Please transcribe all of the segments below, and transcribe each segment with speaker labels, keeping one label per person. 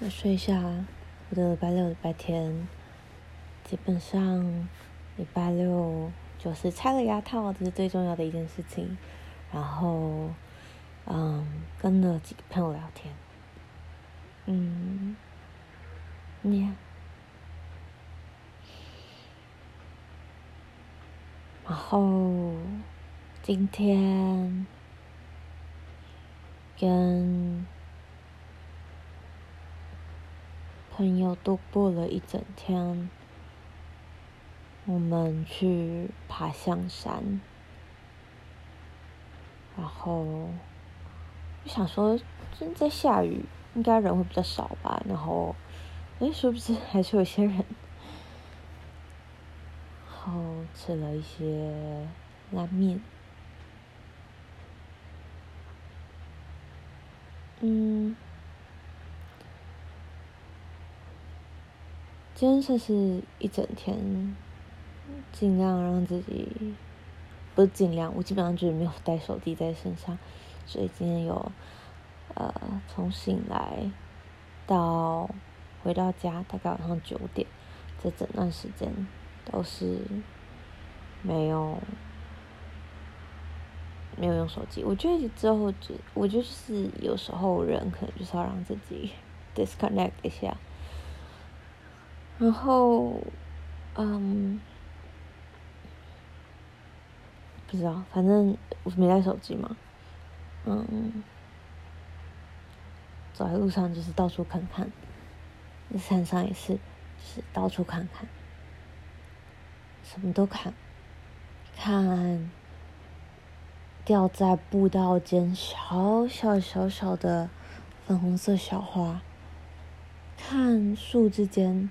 Speaker 1: 我说一下，我的礼拜六、礼拜天，基本上礼拜六就是拆了牙套，这是最重要的一件事情。然后，嗯，跟了几个朋友聊天，嗯，你，然后今天跟。朋友度过了一整天，我们去爬象山，然后我想说，正在下雨，应该人会比较少吧。然后，哎，是不是还是有些人？然后吃了一些拉面，嗯。今天算是一整天，尽量让自己，不是尽量，我基本上就是没有带手机在身上，所以今天有，呃，从醒来到回到家，大概晚上九点，这整段时间都是没有没有用手机。我觉得之后就，我觉得就是有时候人可能就是要让自己 disconnect 一下。然后，嗯，不知道，反正我没带手机嘛，嗯，走在路上就是到处看看，在山上也是，就是到处看看，什么都看，看掉在步道间小小小小的粉红色小花，看树之间。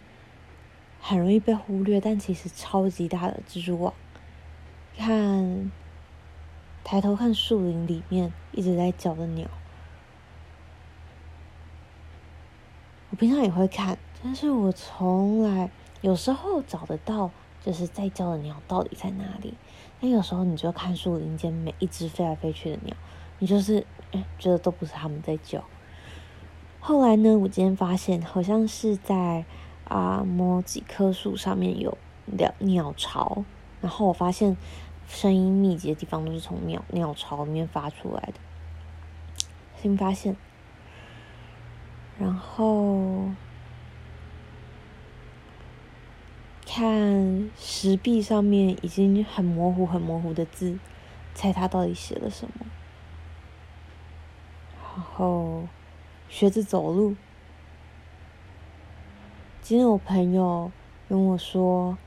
Speaker 1: 很容易被忽略，但其实超级大的蜘蛛网。看，抬头看树林里面一直在叫的鸟。我平常也会看，但是我从来有时候找得到，就是在叫的鸟到底在哪里。但有时候你就看树林间每一只飞来飞去的鸟，你就是觉得都不是他们在叫。后来呢，我今天发现好像是在。啊，某几棵树上面有鸟鸟巢，然后我发现声音密集的地方都是从鸟鸟巢里面发出来的，新发现。然后看石壁上面已经很模糊、很模糊的字，猜它到底写了什么。然后学着走路。今天我朋友跟我说，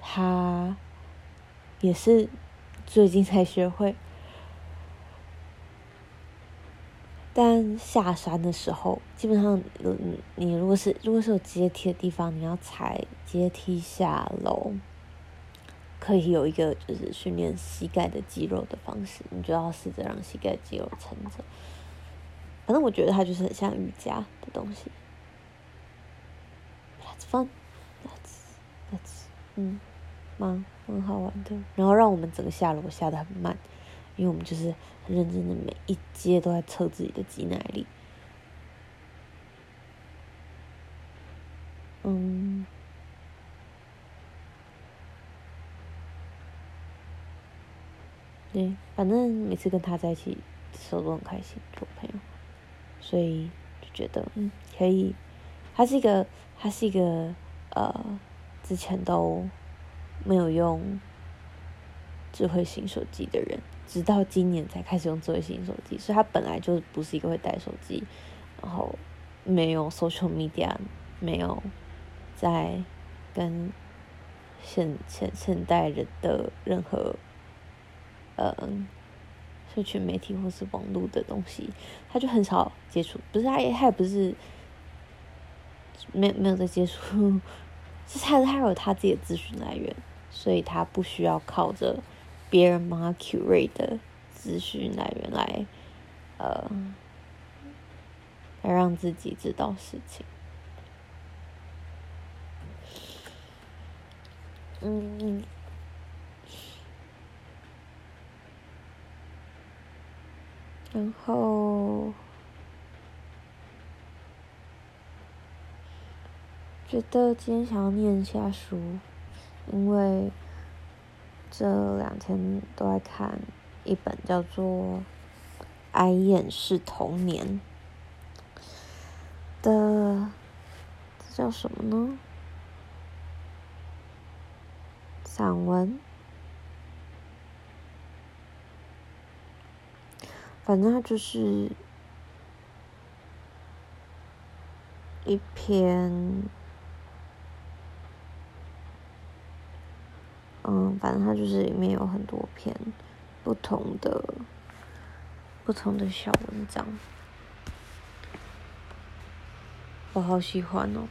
Speaker 1: 他也是最近才学会，但下山的时候，基本上，嗯，你如果是如果是有阶梯的地方，你要踩阶梯下楼，可以有一个就是训练膝盖的肌肉的方式，你就要试着让膝盖肌肉撑着。反正我觉得它就是很像瑜伽的东西。Fun that's that's 嗯，蛮蛮好玩的。然后让我们整个下楼下的很慢，因为我们就是很认真的每一阶都在测自己的肌耐力。嗯，对，反正每次跟他在一起的时候都很开心，做朋友，所以就觉得嗯可以。他是一个，他是一个，呃，之前都没有用智慧型手机的人，直到今年才开始用智慧型手机，所以他本来就不是一个会带手机，然后没有 social media，没有在跟现现现代人的任何，呃，社群媒体或是网络的东西，他就很少接触，不是他也他也不是。没没有在接触，是他他有他自己的资讯来源，所以他不需要靠着别人帮他 curate 的资讯来源来，呃，来让自己知道事情。嗯，然后。觉得今天想要念一下书，因为这两天都在看一本叫做《哀艳是童年》的，这叫什么呢？散文。反正它就是一篇。反正它就是里面有很多篇不同的、不同的小文章，我好喜欢哦，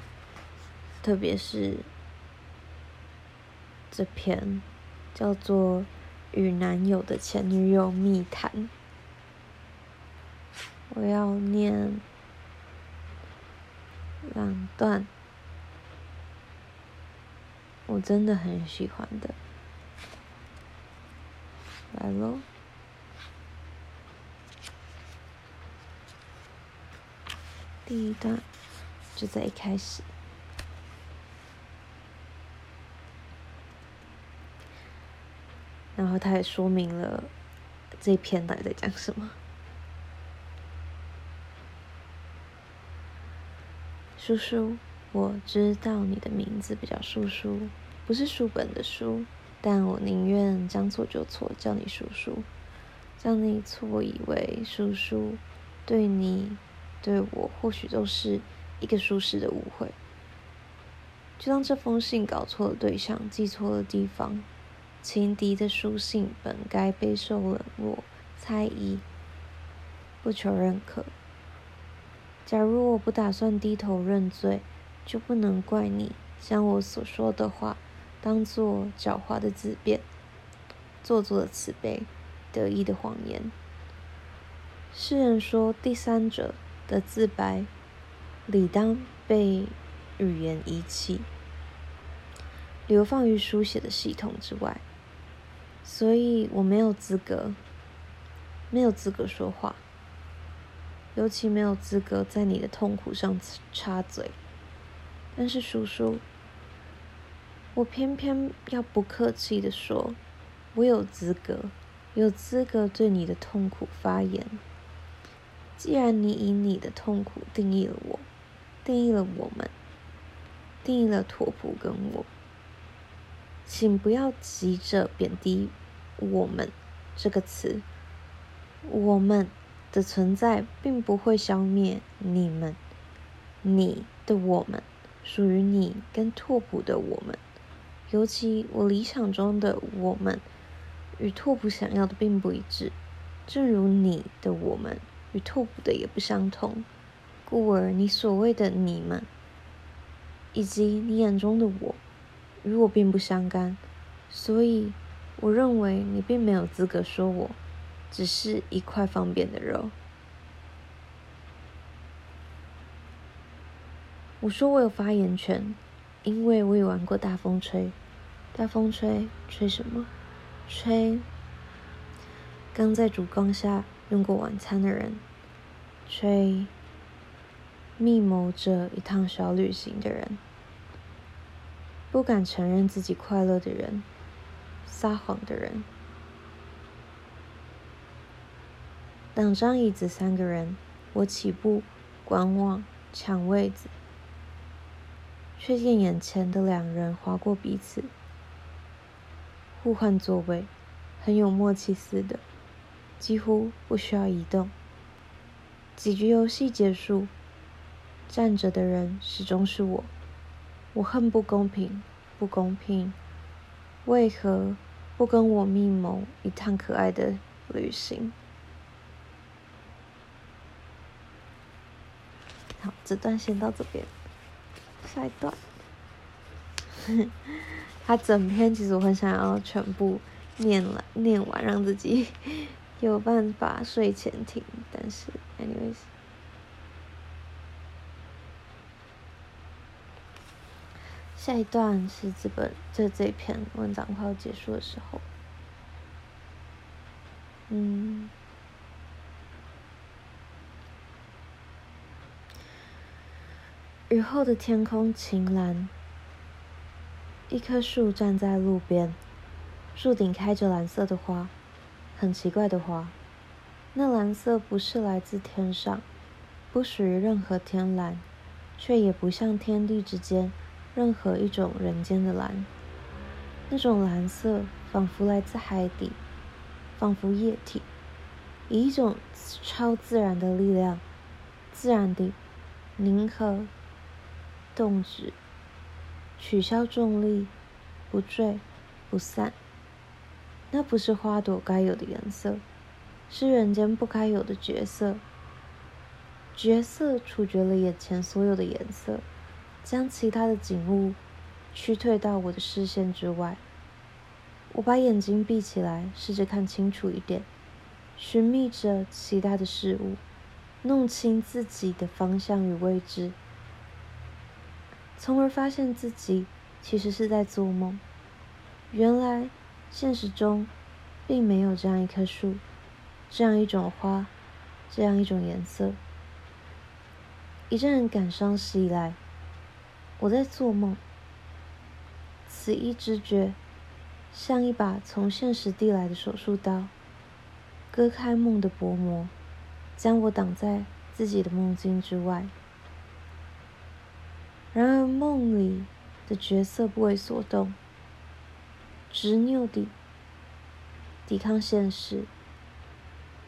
Speaker 1: 特别是这篇叫做《与男友的前女友密谈》，我要念两段。我真的很喜欢的，来喽，第一段就在一开始，然后他也说明了这篇到底在讲什么。叔叔，我知道你的名字比较叔叔。不是书本的书，但我宁愿将错就错，叫你叔叔，将你错以为叔叔，对你，对我，或许都是一个舒适的误会。就当这封信搞错了对象，寄错了地方，情敌的书信本该备受冷落、猜疑，不求认可。假如我不打算低头认罪，就不能怪你将我所说的话。当做狡猾的自辩，做作的慈悲，得意的谎言。诗人说，第三者的自白，理当被语言遗弃，流放于书写的系统之外。所以我没有资格，没有资格说话，尤其没有资格在你的痛苦上插嘴。但是叔叔。我偏偏要不客气地说，我有资格，有资格对你的痛苦发言。既然你以你的痛苦定义了我，定义了我们，定义了拓扑跟我，请不要急着贬低“我们”这个词。我们的存在并不会消灭你们，你的我们属于你跟拓扑的我们。尤其我理想中的我们，与拓扑想要的并不一致，正如你的我们与拓扑的也不相同，故而你所谓的你们，以及你眼中的我，与我并不相干，所以我认为你并没有资格说我只是一块方便的肉。我说我有发言权，因为我也玩过大风吹。大风吹，吹什么？吹刚在烛光下用过晚餐的人，吹密谋着一趟小旅行的人，不敢承认自己快乐的人，撒谎的人。两张椅子，三个人，我起步观望，抢位子，却见眼前的两人划过彼此。互换座位，很有默契似的，几乎不需要移动。几局游戏结束，站着的人始终是我。我恨不公平，不公平！为何不跟我密谋一趟可爱的旅行？好，这段先到这边，下一段。他整篇其实我很想要全部念了念完，让自己 有办法睡前听。但是，anyways，下一段是这本这这篇文章快要结束的时候。嗯，雨后的天空晴蓝，一棵树站在路边，树顶开着蓝色的花，很奇怪的花。那蓝色不是来自天上，不属于任何天蓝，却也不像天地之间任何一种人间的蓝。那种蓝色仿佛来自海底，仿佛液体，以一种超自然的力量，自然地凝合、动止、取消重力，不坠不散。那不是花朵该有的颜色。是人间不该有的角色，角色处决了眼前所有的颜色，将其他的景物驱退到我的视线之外。我把眼睛闭起来，试着看清楚一点，寻觅着其他的事物，弄清自己的方向与位置，从而发现自己其实是在做梦。原来现实中并没有这样一棵树。这样一种花，这样一种颜色。一阵感伤袭来，我在做梦。此一直觉，像一把从现实递来的手术刀，割开梦的薄膜，将我挡在自己的梦境之外。然而梦里的角色不为所动，执拗地抵抗现实。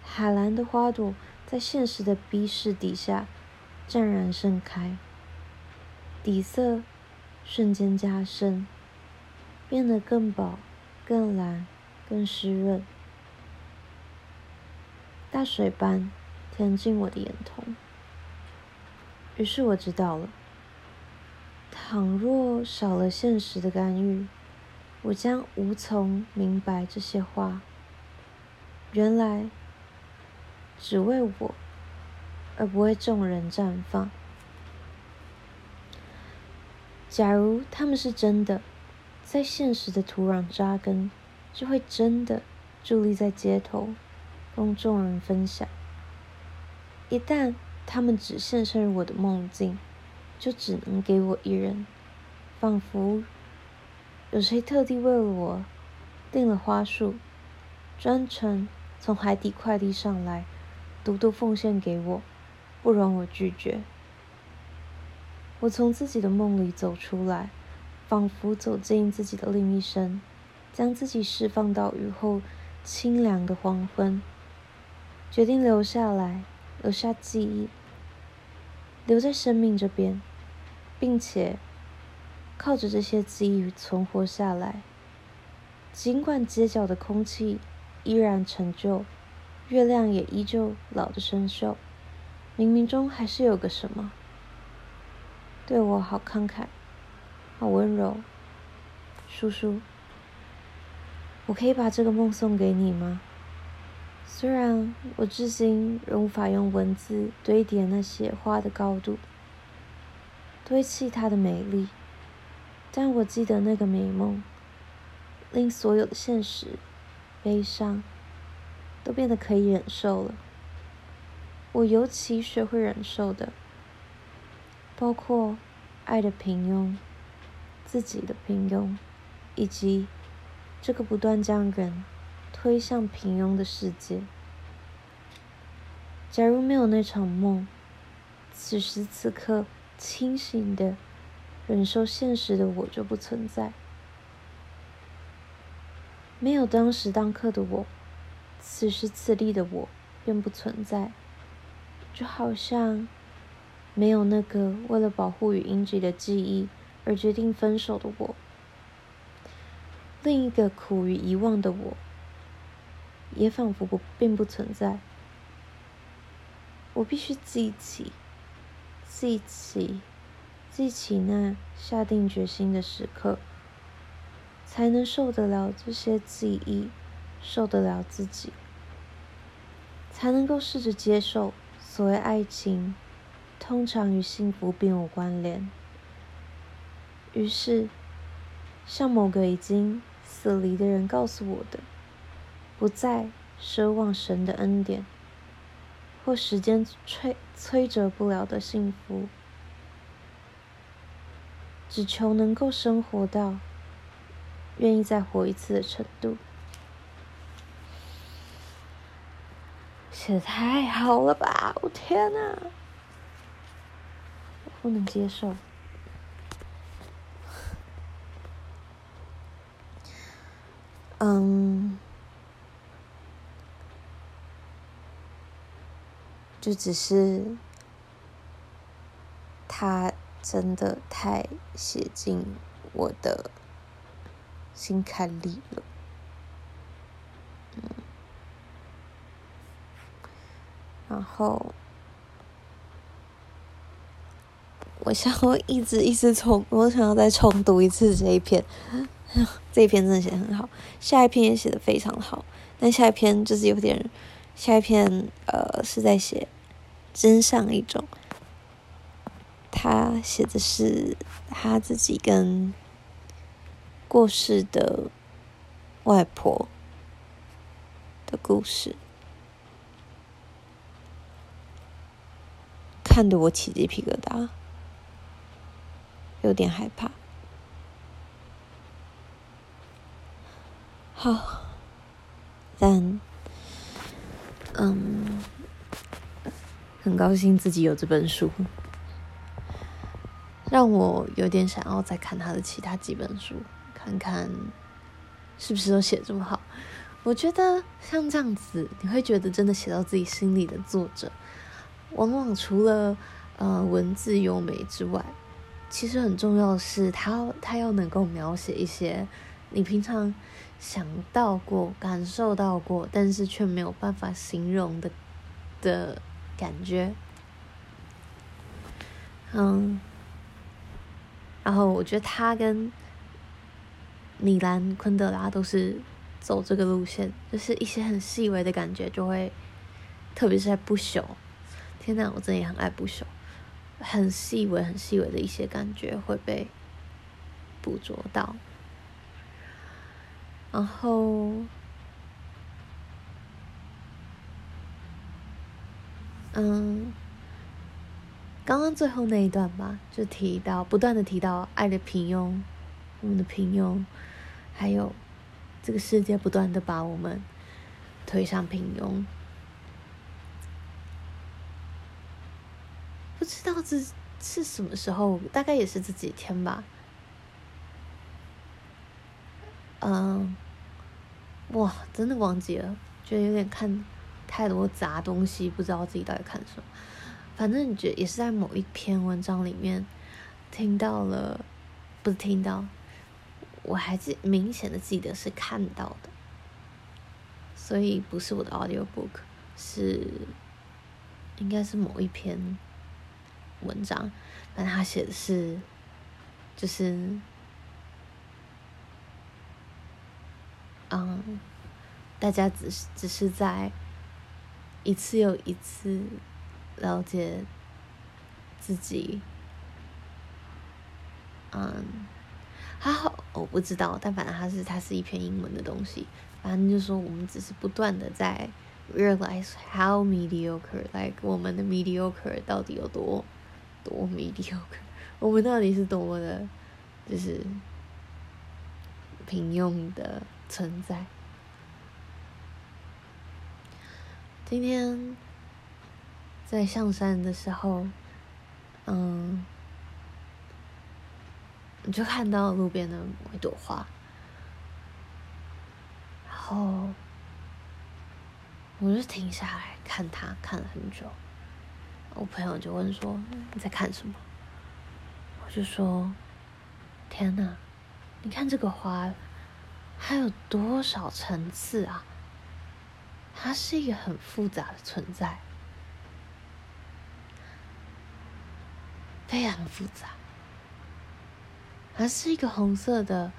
Speaker 1: 海蓝的花朵在现实的逼视底下湛然盛开，底色瞬间加深，变得更薄、更蓝、更湿润，大水般填进我的眼瞳。于是我知道了，倘若少了现实的干预，我将无从明白这些花。原来。只为我，而不为众人绽放。假如他们是真的，在现实的土壤扎根，就会真的伫立在街头，供众人分享。一旦他们只现身于我的梦境，就只能给我一人，仿佛有谁特地为了我订了花束，专程从海底快递上来。独独奉献给我，不容我拒绝。我从自己的梦里走出来，仿佛走进自己的另一生，将自己释放到雨后清凉的黄昏，决定留下来，留下记忆，留在生命这边，并且靠着这些记忆存活下来。尽管街角的空气依然陈旧。月亮也依旧老得生锈，冥冥中还是有个什么，对我好慷慨，好温柔。叔叔，我可以把这个梦送给你吗？虽然我至今仍无法用文字堆叠那些花的高度，堆砌它的美丽，但我记得那个美梦，令所有的现实悲伤。都变得可以忍受了。我尤其学会忍受的，包括爱的平庸、自己的平庸，以及这个不断将人推向平庸的世界。假如没有那场梦，此时此刻清醒的忍受现实的我就不存在。没有当时当刻的我。此时此地的我便不存在，就好像没有那个为了保护与英吉的记忆而决定分手的我，另一个苦于遗忘的我，也仿佛不并不存在。我必须记起，记起，记起那下定决心的时刻，才能受得了这些记忆。受得了自己，才能够试着接受所谓爱情，通常与幸福并无关联。于是，像某个已经死离的人告诉我的，不再奢望神的恩典，或时间摧摧折不了的幸福。只求能够生活到愿意再活一次的程度。写的太好了吧！我天哪，我不能接受。嗯，就只是他真的太写进我的心坎里了。嗯，然后我想要一直一直重，我想要再重读一次这一篇。这一篇真的写得很好，下一篇也写得非常好，但下一篇就是有点，下一篇呃是在写真上一种，他写的是他自己跟过世的外婆的故事，看得我起鸡皮疙瘩，有点害怕。好，但，嗯，很高兴自己有这本书，让我有点想要再看他的其他几本书，看看是不是都写这么好。我觉得像这样子，你会觉得真的写到自己心里的作者，往往除了呃文字优美之外，其实很重要的是他他要能够描写一些你平常。想到过、感受到过，但是却没有办法形容的的感觉，嗯，然后我觉得他跟米兰昆德拉都是走这个路线，就是一些很细微的感觉就会，特别是在不朽，天呐，我真的也很爱不朽，很细微、很细微的一些感觉会被捕捉到。然后，嗯，刚刚最后那一段吧，就提到不断的提到爱的平庸，我们的平庸，还有这个世界不断的把我们推向平庸。不知道这是什么时候，大概也是这几天吧。嗯。哇，真的忘记了，觉得有点看太多杂东西，不知道自己到底看什么。反正你觉得也是在某一篇文章里面听到了，不是听到，我还记明显的记得是看到的，所以不是我的 audiobook，是应该是某一篇文章，但他写的是就是。嗯，大家只是只是在一次又一次了解自己。嗯，还好我不知道，但反正它是它是一篇英文的东西。反正就说，我们只是不断的在 realize how mediocre，like 我们的 mediocre 到底有多多 mediocre，我们到底是多么的，就是平庸的。存在。今天在上山的时候，嗯，你就看到路边的一朵花，然后我就停下来看它，看了很久。我朋友就问说：“你在看什么？”我就说：“天哪，你看这个花。”还有多少层次啊？它是一个很复杂的存在，非常复杂。它是一个红色的，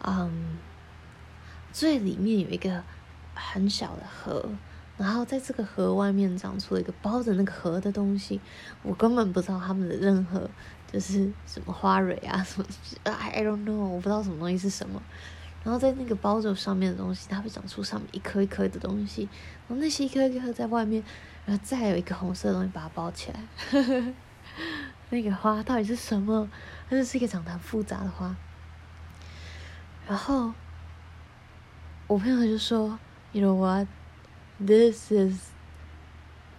Speaker 1: 嗯，最里面有一个很小的核，然后在这个核外面长出了一个包着那个核的东西。我根本不知道它们的任何就是什么花蕊啊，什么，I don't know，我不知道什么东西是什么。然后在那个包着上面的东西，它会长出上面一颗一颗的东西，然后那些一颗一颗在外面，然后再有一个红色的东西把它包起来，那个花到底是什么？它就是一个长得很复杂的花。然后我朋友就说：“You know what? This is,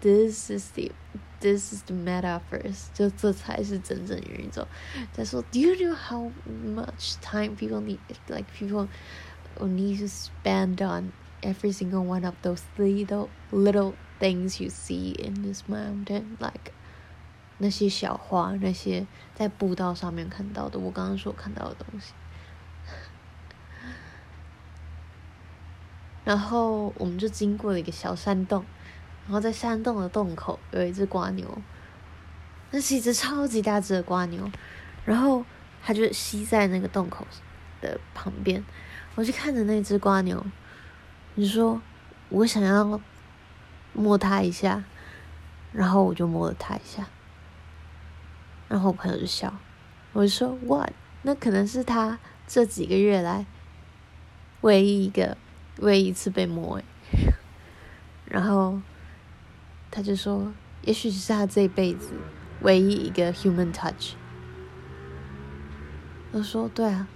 Speaker 1: this is the, this is the metaverse。就这才是真正元宇宙。”他说：“Do you know how much time people need, like people need to spend on every single one of those little, little things you see in this mountain? Like 那些小花，那些在步道上面看到的，我刚刚说看到的东西。”然后我们就经过了一个小山洞， 然后在山洞的洞口有一只瓜牛，那是一只超级大只的瓜牛，然后它就吸在那个洞口的旁边，我就看着那只瓜牛，你说我想要摸它一下，然后我就摸了它一下，然后我朋友就笑，我就说哇，那可能是他这几个月来唯一一个。唯一一次被摸诶，然后他就说，也许是他这辈子唯一一个 human touch。我说对啊，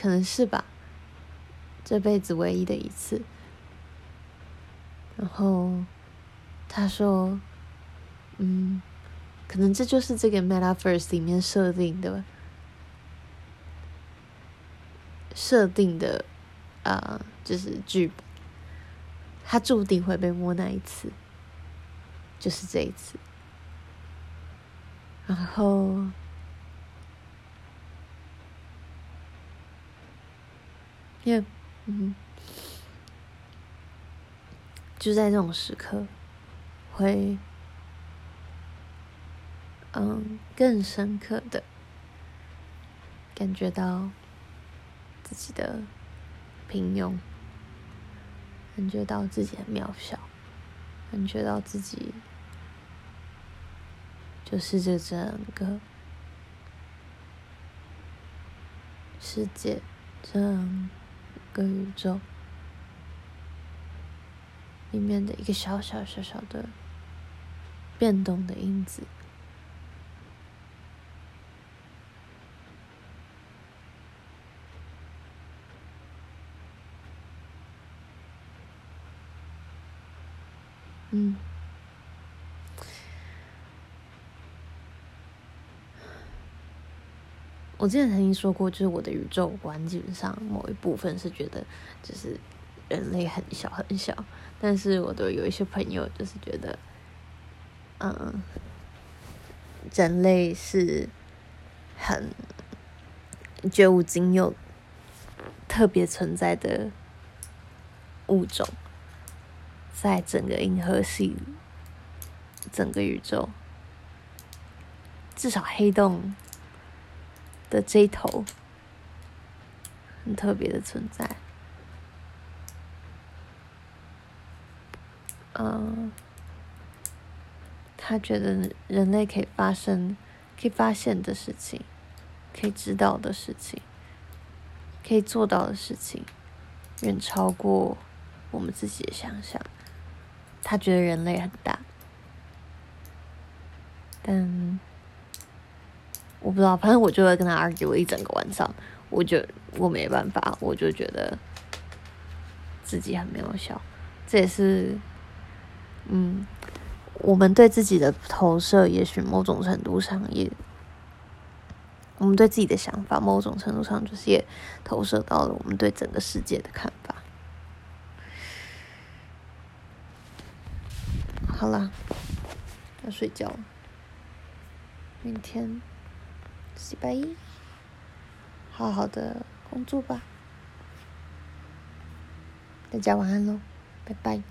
Speaker 1: 可能是吧，这辈子唯一的一次。然后他说，嗯，可能这就是这个 Metaverse 里面设定的，设定的。啊、呃，就是剧本，他注定会被摸那一次，就是这一次。然后，因为，嗯，就在这种时刻，会，嗯，更深刻的感觉到自己的。平庸，感觉到自己很渺小，感觉到自己就是这整个世界，整个宇宙里面的一个小小小小的变动的因子。嗯，我之前曾经说过，就是我的宇宙观基本上某一部分是觉得，就是人类很小很小，但是我的有一些朋友就是觉得，嗯，人类是很绝无仅有、特别存在的物种。在整个银河系，整个宇宙，至少黑洞的这一头很特别的存在。嗯，他觉得人类可以发生、可以发现的事情，可以知道的事情，可以做到的事情，远超过我们自己的想象。他觉得人类很大，但我不知道，反正我就会跟他 argue 了一整个晚上。我就我没办法，我就觉得自己很渺小。这也是，嗯，我们对自己的投射，也许某种程度上也，我们对自己的想法，某种程度上就是也投射到了我们对整个世界的看法。好啦，要睡觉了。明天礼拜一，好好的工作吧。大家晚安喽，拜拜。